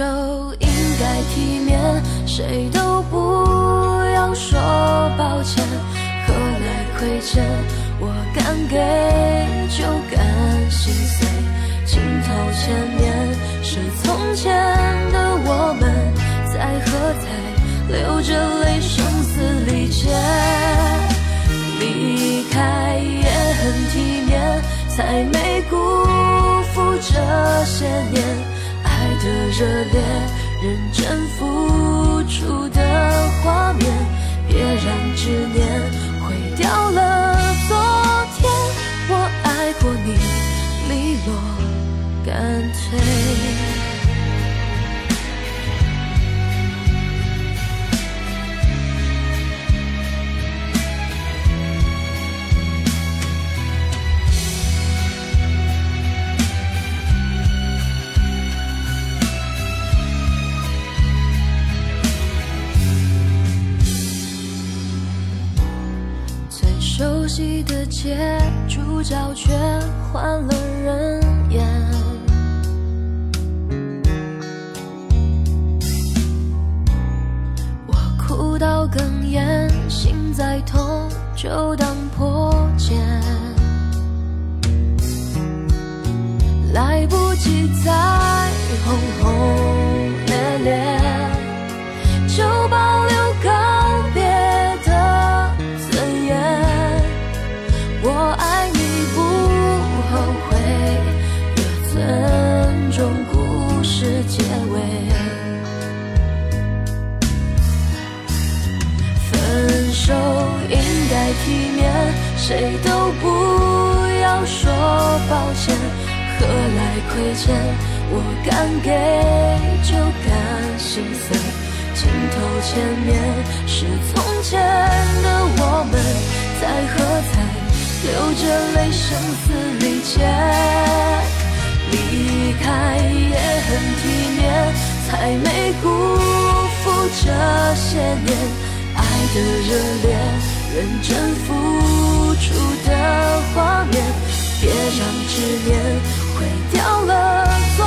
就应该体面，谁都不要说抱歉。何来亏欠？我敢给就敢心碎。镜头前面是从前的我们，在喝彩，流着泪，声嘶力竭。离开也很体面，才没辜负这些年的热烈，认真付出的画面。别让执念毁掉了昨天，我爱过你，利落干脆。主角却换了人演。我哭到哽咽，心再痛就当破茧。来不及再轰轰烈烈，就保留告手应该体面，谁都不要说抱歉。何来亏欠？我敢给就敢心碎。镜头前面是从前的我们，在喝彩，流着泪，声嘶力竭。离开也很体面，才没辜负这些年的热烈，认真付出的画面。别让执念毁掉了昨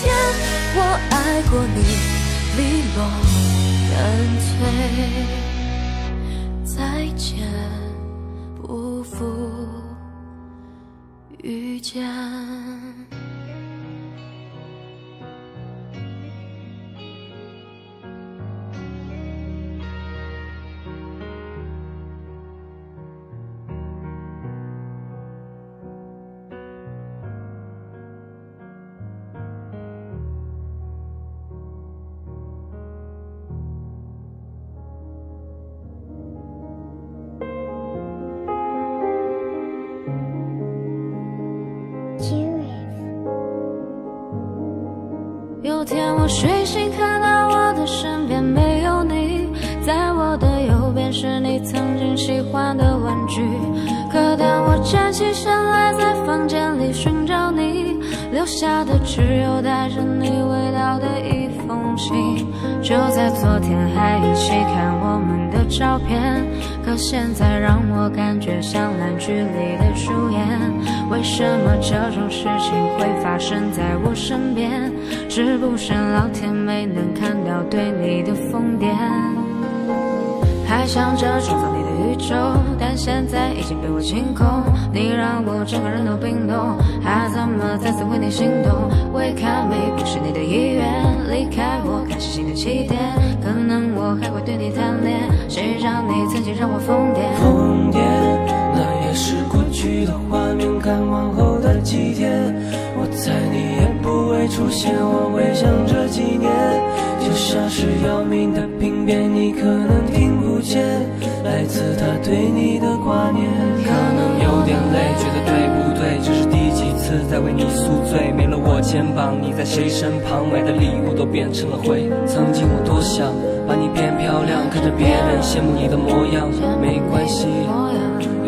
天，我爱过你，利落干脆。再见，不负遇见。我睡醒，看到我的身边没有你，在我的右边是你曾经喜欢的玩具。可当我站起身来，在房间里寻找你，留下的只有带着你味道的一封信。就在昨天还一起看我们的照片，可现在让我感觉像烂剧里的。为什么这种事情会发生在我身边？是不是老天没能看到对你的疯癫？还想着创造你的宇宙，但现在已经被我清空。你让我整个人都冰冻，还怎么再次为你心动？？Wake up me，不是你的意愿，离开我开始新的起点。可能我还会对你贪恋，谁让你曾经让我疯癫？疯癫，那也是过去的画。看往后的几天，我猜你也不会出现。我会想这几年，就像是要命的病变，你可能听不见，来自他对你的挂念。可能有点累，觉得对不对？这是第几次在为你宿醉？没了我肩膀，你在谁身旁？买的礼物都变成了灰。曾经我多想把你变漂亮，看着别人羡慕你的模样，没关系。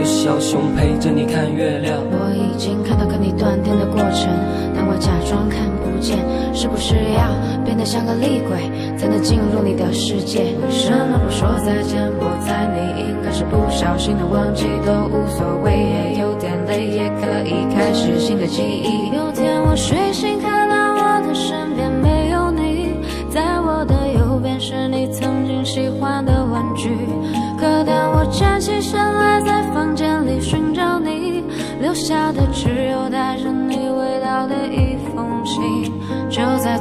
有小熊陪着你看月亮。我已经看到跟你断电的过程，但我假装看不见。是不是要变得像个厉鬼，才能进入你的世界？为什么不说再见？我猜你应该是不小心的忘记，都无所谓，也有点累，也可以开始新的记忆。有天我睡醒，看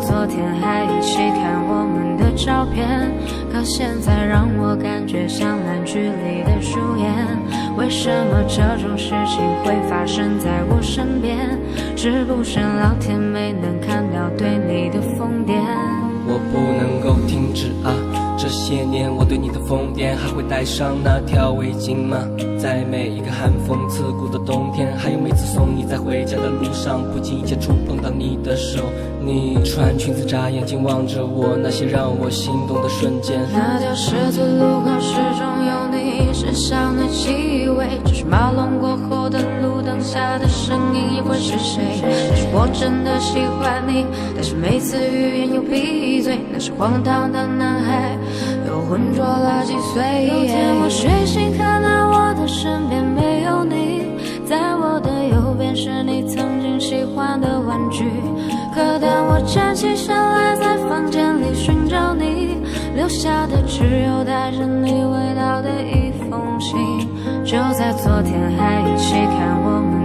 昨天还一起看我们的照片，可现在让我感觉像烂剧里的主演。为什么这种事情会发生在我身边？是不是老天没能看到对你的疯癫？我不能够停止啊！这些年，我对你的疯癫，还会带上那条围巾吗？在每一个寒风刺骨的冬天，还有每次送你在回家的路上，不经意间触碰到你的手。你穿裙子眨眼睛望着我，那些让我心动的瞬间。那条十字路口始终有你身上的气味，只是马龙过后的路灯下的声音，又会是谁？但是我真的喜欢你，但是每次欲言又闭嘴，那是荒唐的男孩。又浑浊了几岁。有天我睡醒，看到我身边没有你，在我的右边是你曾经喜欢的玩具。可当我站起身来，在房间里寻找你，留下的只有带着你味道的一封信。就在昨天还一起看我们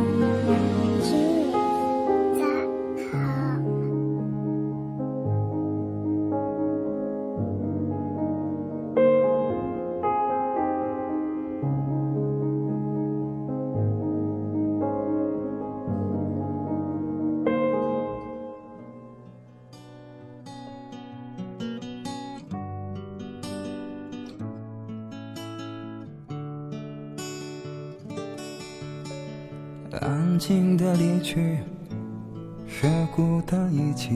安静的离去，学孤的一起，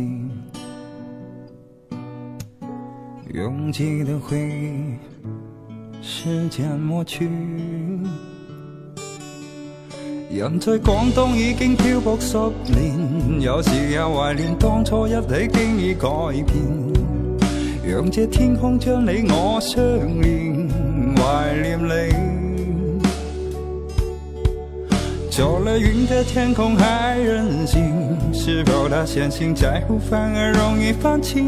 拥挤的回忆，时间抹去。人在广东已经漂泊十年，有时也怀念当初一起经已改变。让这天空将你我相连，怀念你。走了云的天空还任性，是否他相信在乎反而容易放弃？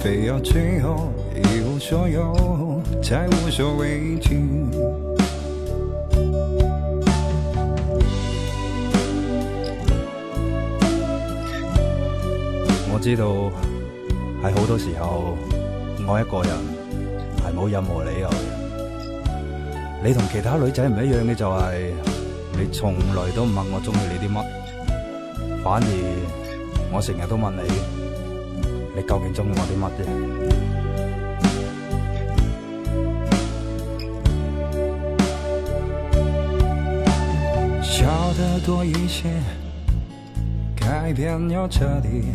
非要最后一无所有才无所畏惧。我知道喺好多时候，我一个人系冇任何理由。你同其他女仔唔一样嘅就系。你从来都唔问我中意你啲乜，反而我成日都问你，你究竟中意我啲乜啫？笑得多一些，改变要彻底，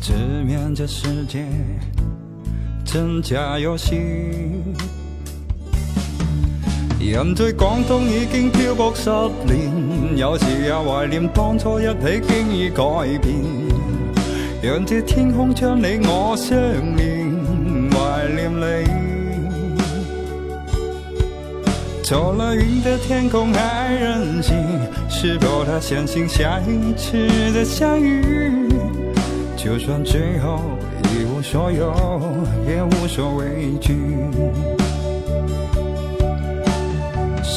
直面这世界，真假游戏。人在广东已经漂泊十年，有时也怀念当初一起经已改变。让这天空将你我相连，怀念你。走了云的天空还任性，是否他相信下一次的相遇？就算最后一无所有，也无所畏惧。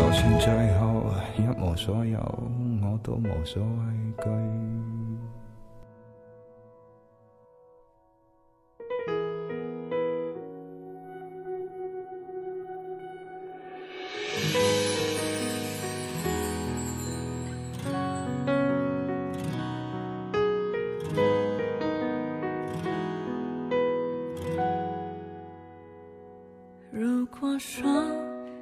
就算最后一无所有，我都无所畏惧。如果说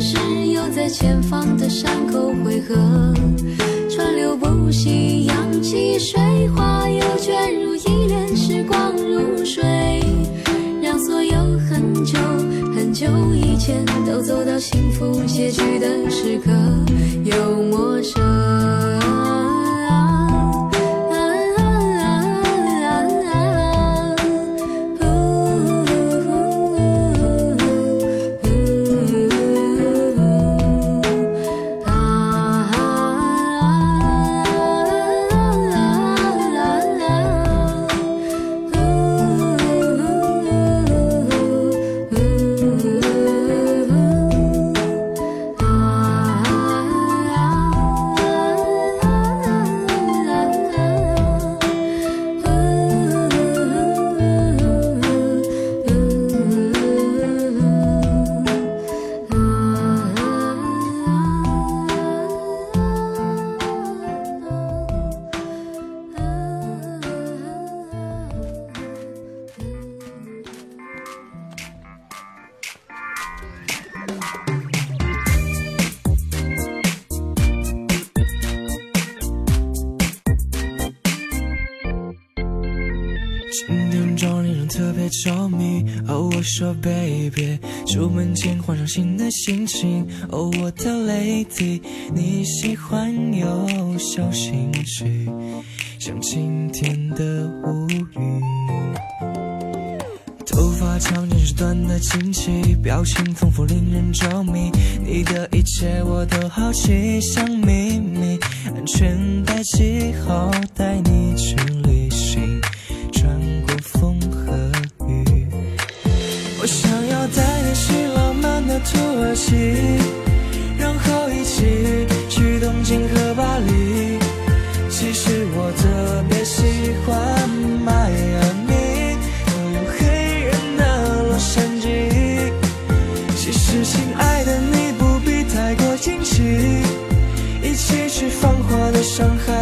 是，又在前方的山口汇合。川流不息，扬起水花，又卷入一帘时光如水，让所有很久很久以前都走到幸福结局的时刻，又陌生。心情，哦，我的 lady，你喜欢有小心绪，像今天的乌云。头发长见识短的惊奇，表情丰富令人着迷。你的一切我都好奇，像秘密，安全带系好，带你去土耳其，然后一起去东京和巴黎。其实我特别喜欢迈阿密和有黑人的洛杉矶。其实，亲爱的，你不必太过惊奇，一起去繁华的上海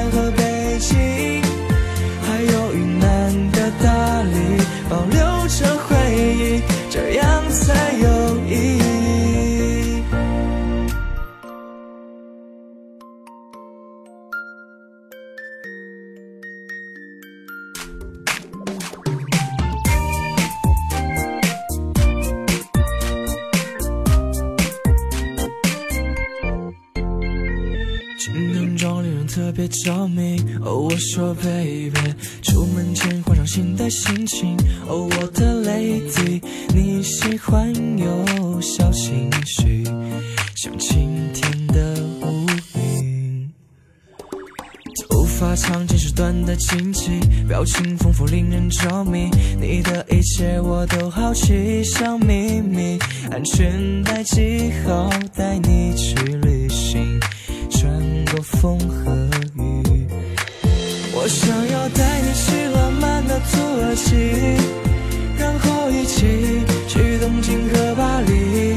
哦，我想要带你去浪漫的土耳其，然后一起去东京和巴黎。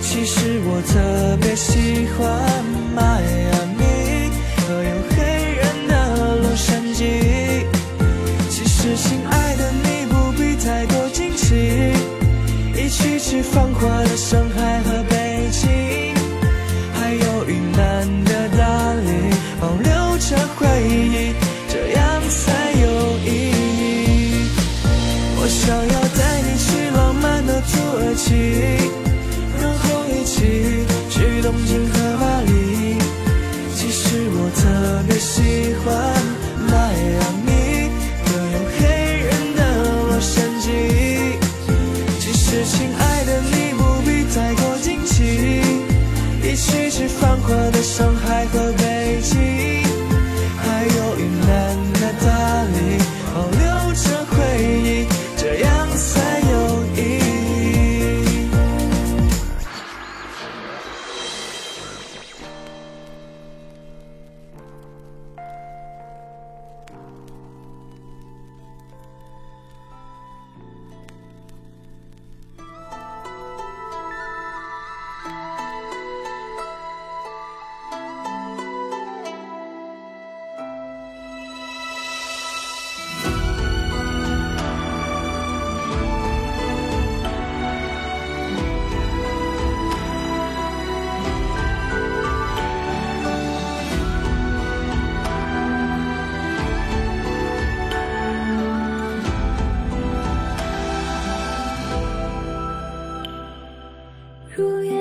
其实我特别喜欢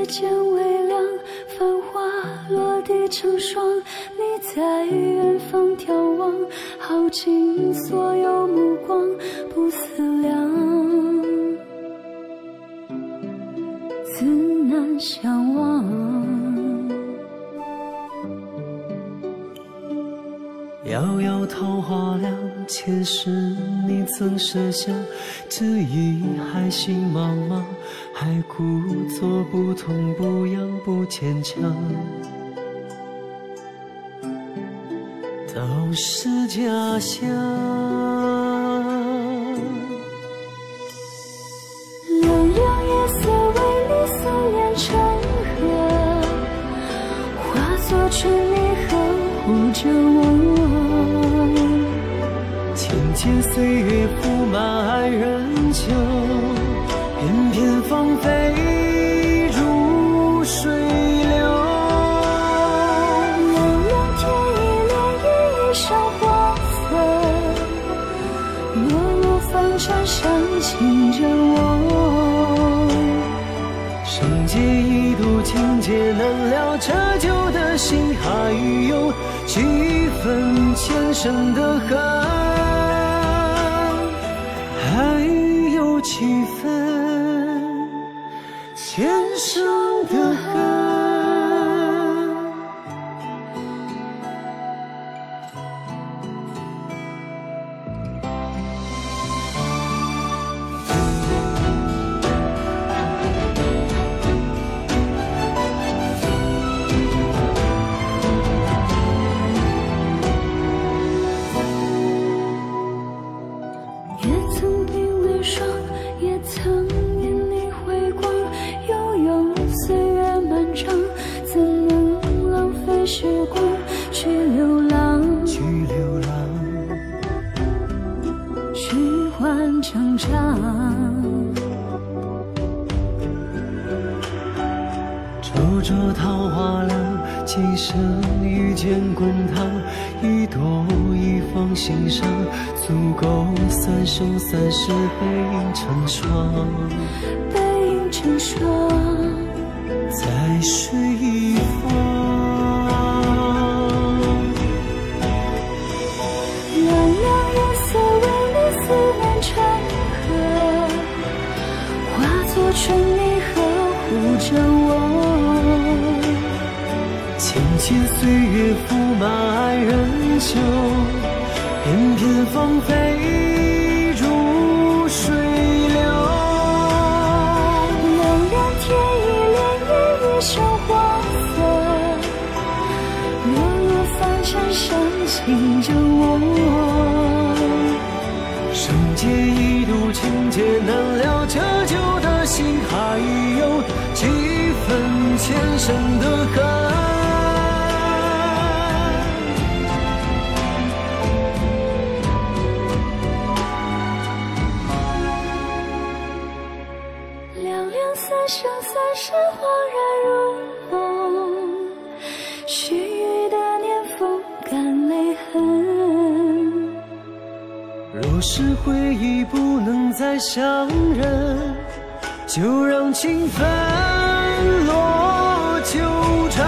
入夜渐微亮，繁花落地成霜。你在远方眺望，耗尽所有目光，不思量，自难相忘。遥遥桃花凉，前世你曾设想，这一海心茫茫，还故作不痛不痒不坚强，都是假象。凉凉夜色为你思念成河，化作春泥呵护着我。千岁月铺满爱人分前生的恨。还有几分前生有几分前生的恨。凉凉三生三世恍然如梦，须臾的年风干泪痕。若是回忆不能再相认，就让情分落纠缠。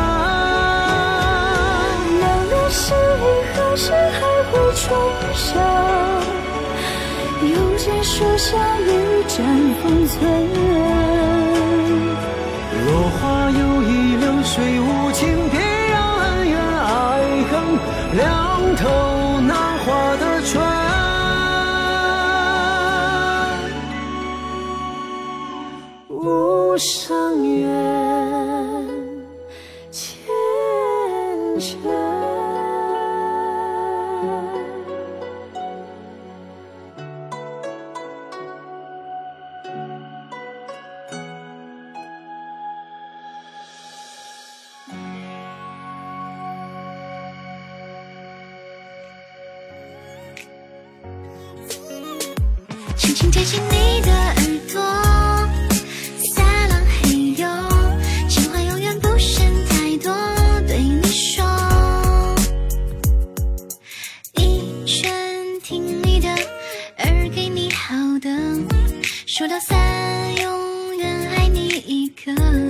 凉凉是意何时还会重生？又见树下一盏封存。上远数，到三，永远爱你一个。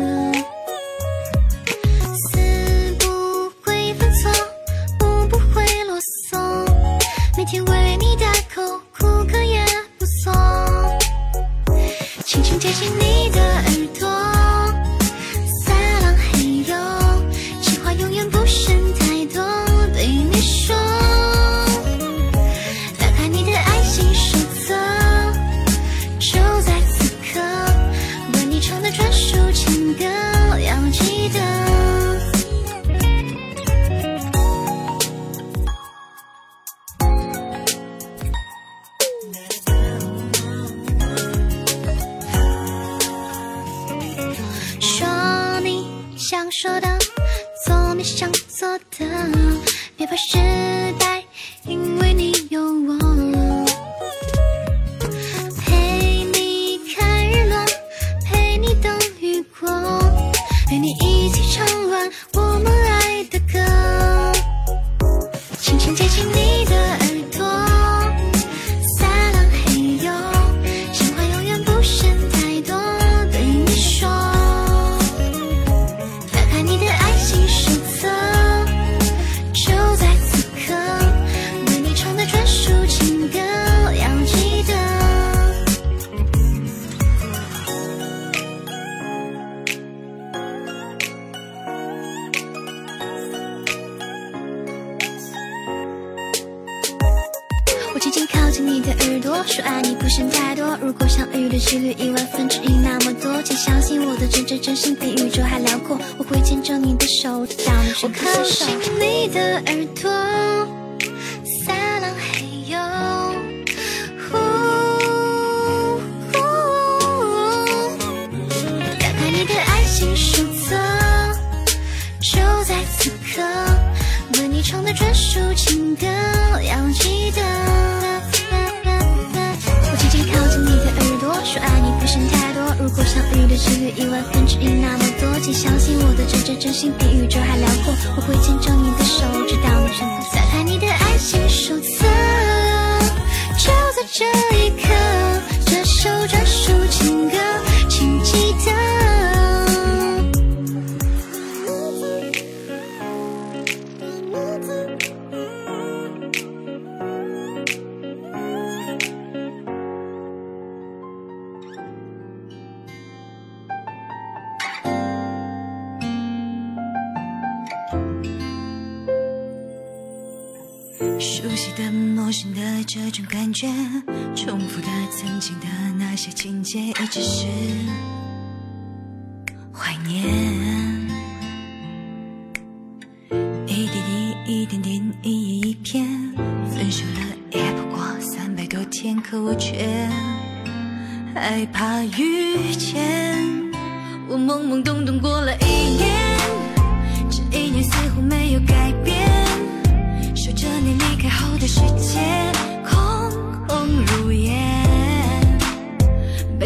说爱你不嫌太多。如果相遇的几率一万分之一那么多，请相信我的真挚真心比宇宙还辽阔。我会牵着你的手，直到你全部接受。靠近你的耳朵，撒浪嘿哟，呼呼打开你的爱情手册，就在此刻，为你唱的专属情歌，要记得。你的几率一万分之一那么多，请相信我的真真真心比宇宙还辽阔。我会牵着你的手，直到你全部打开你的爱情手册，就在这一只是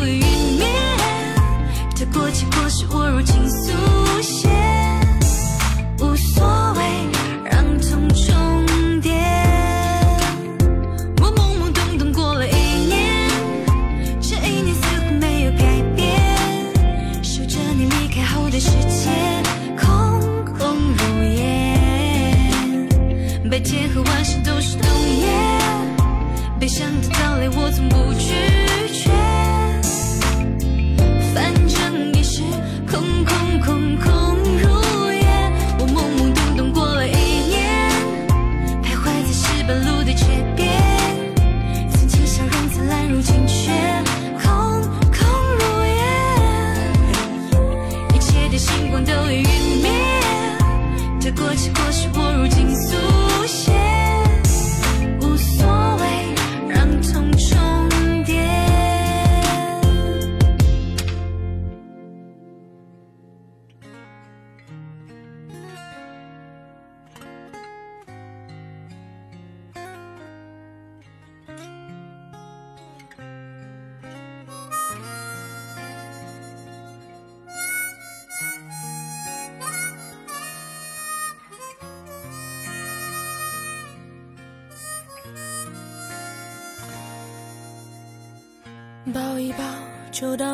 的星光都已陨灭，的过去过时，我如今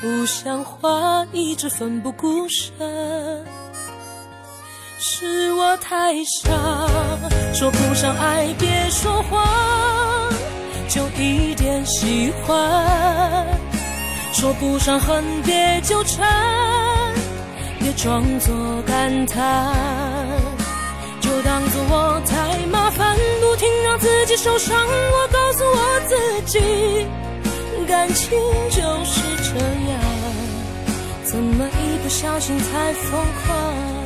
不像话，一直奋不顾身，是我太傻，说不上爱别说谎，就一点喜欢，说不上恨别纠缠，别装作感叹，就当作我太麻烦，不停让自己受伤，我告诉我自己。感情就是这样，怎么一不小心才疯狂？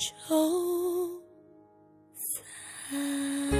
就散。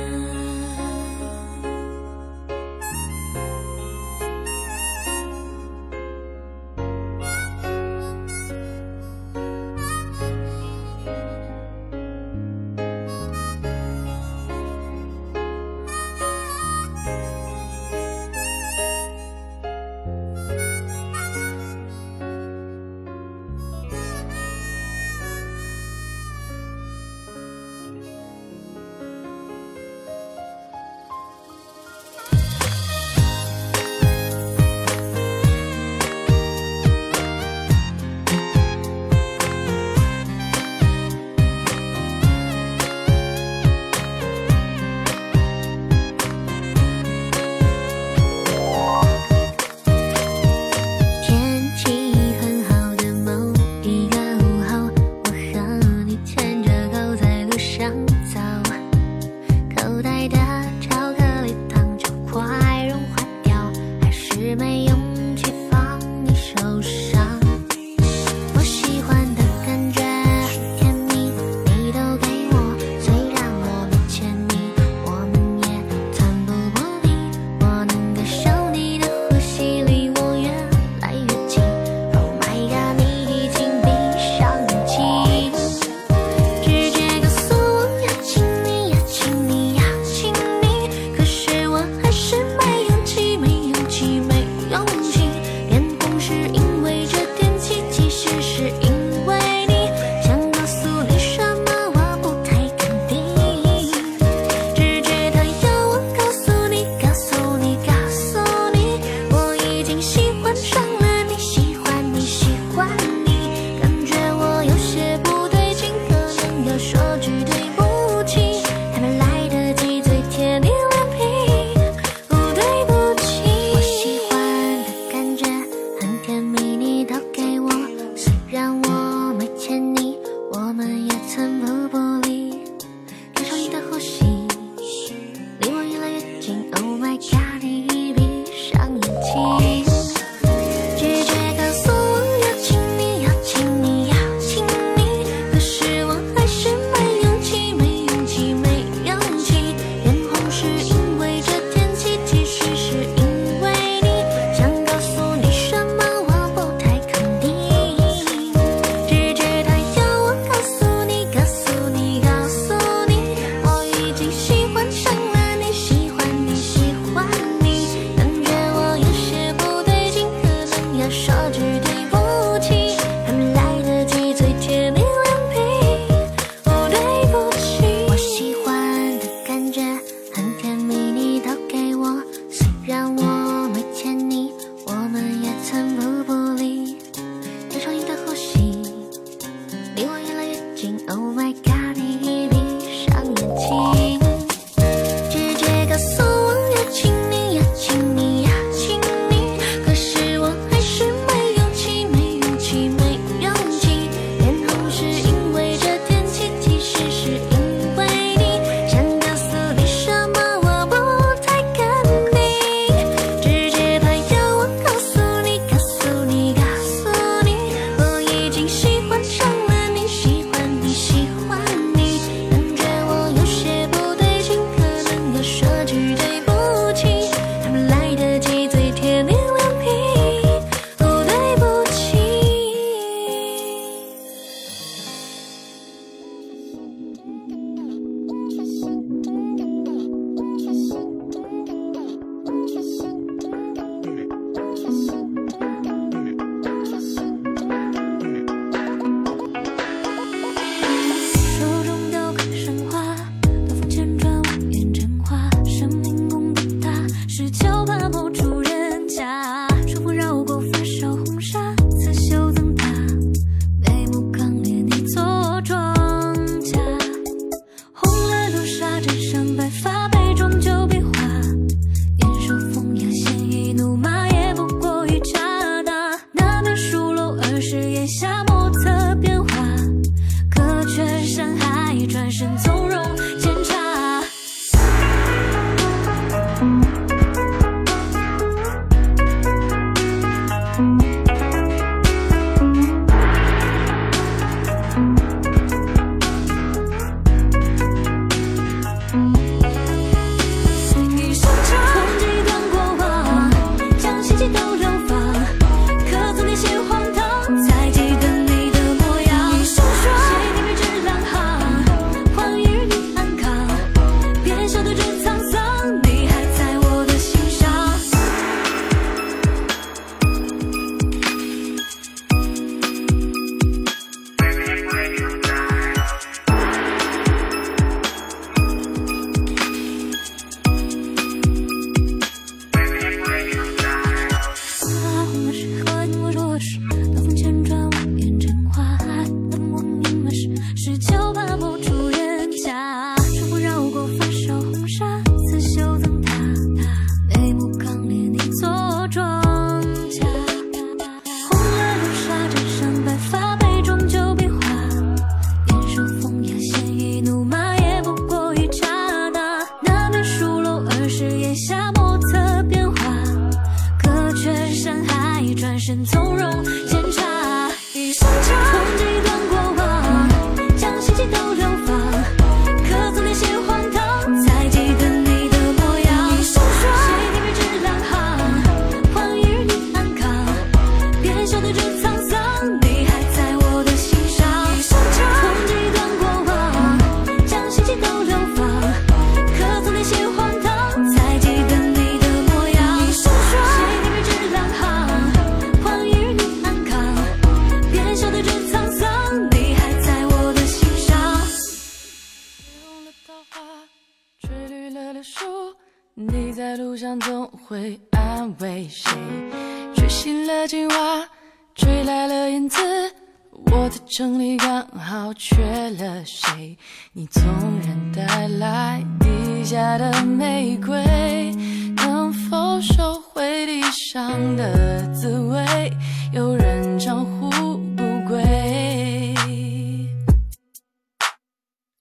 谁？你纵然带来地下的玫瑰，能否收回地上的滋味？有人称呼不归。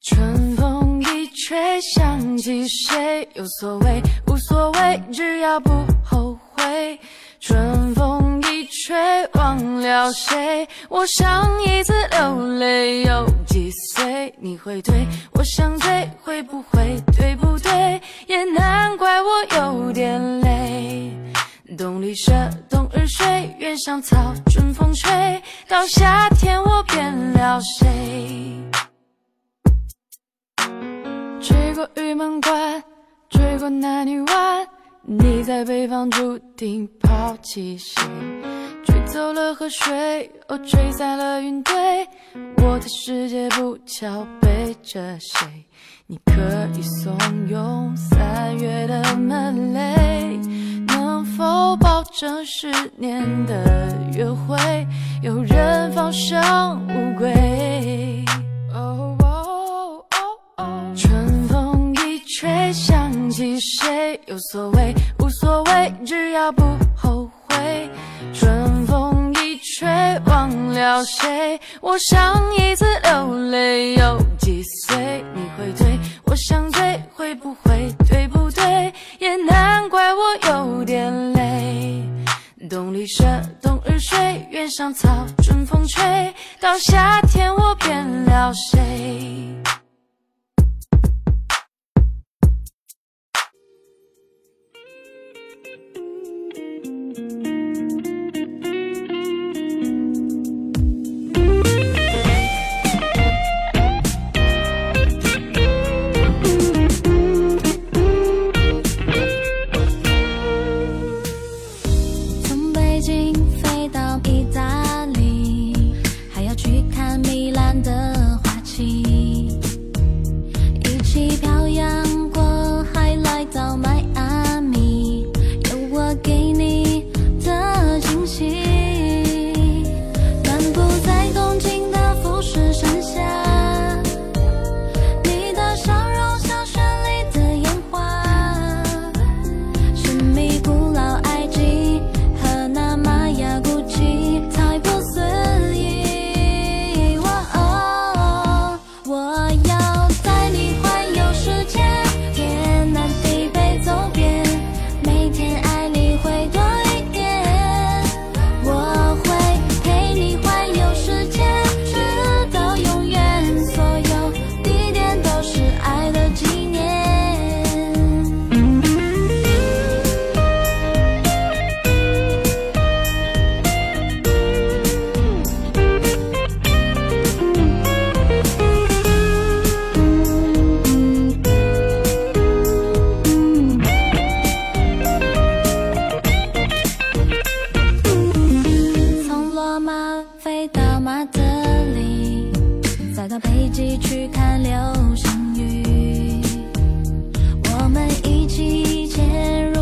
春风一吹，想起谁？有所谓，无所谓，只要不后悔。春风。吹忘了谁？我上一次流泪又几岁？你会对我想醉会不会？对不对？也难怪我有点累。洞里蛇，冬日睡，原上草，春风吹到夏天，我变了谁？吹过玉门关，吹过南泥湾。你在北方注定抛弃谁？吹走了河水，哦吹散了云堆。我的世界不巧背着谁？你可以怂恿三月的闷雷，能否保证十年的约会有人放生乌龟？哦。起谁有所谓无所谓只要不后悔。春风一吹忘了谁我上一次流泪又几岁你会退我想追会不会对不对也难怪我有点累。洞里蛇冬日睡原上草春风吹到夏天我变了谁。飞到马德里再到北极去看流星雨。我们一起潜入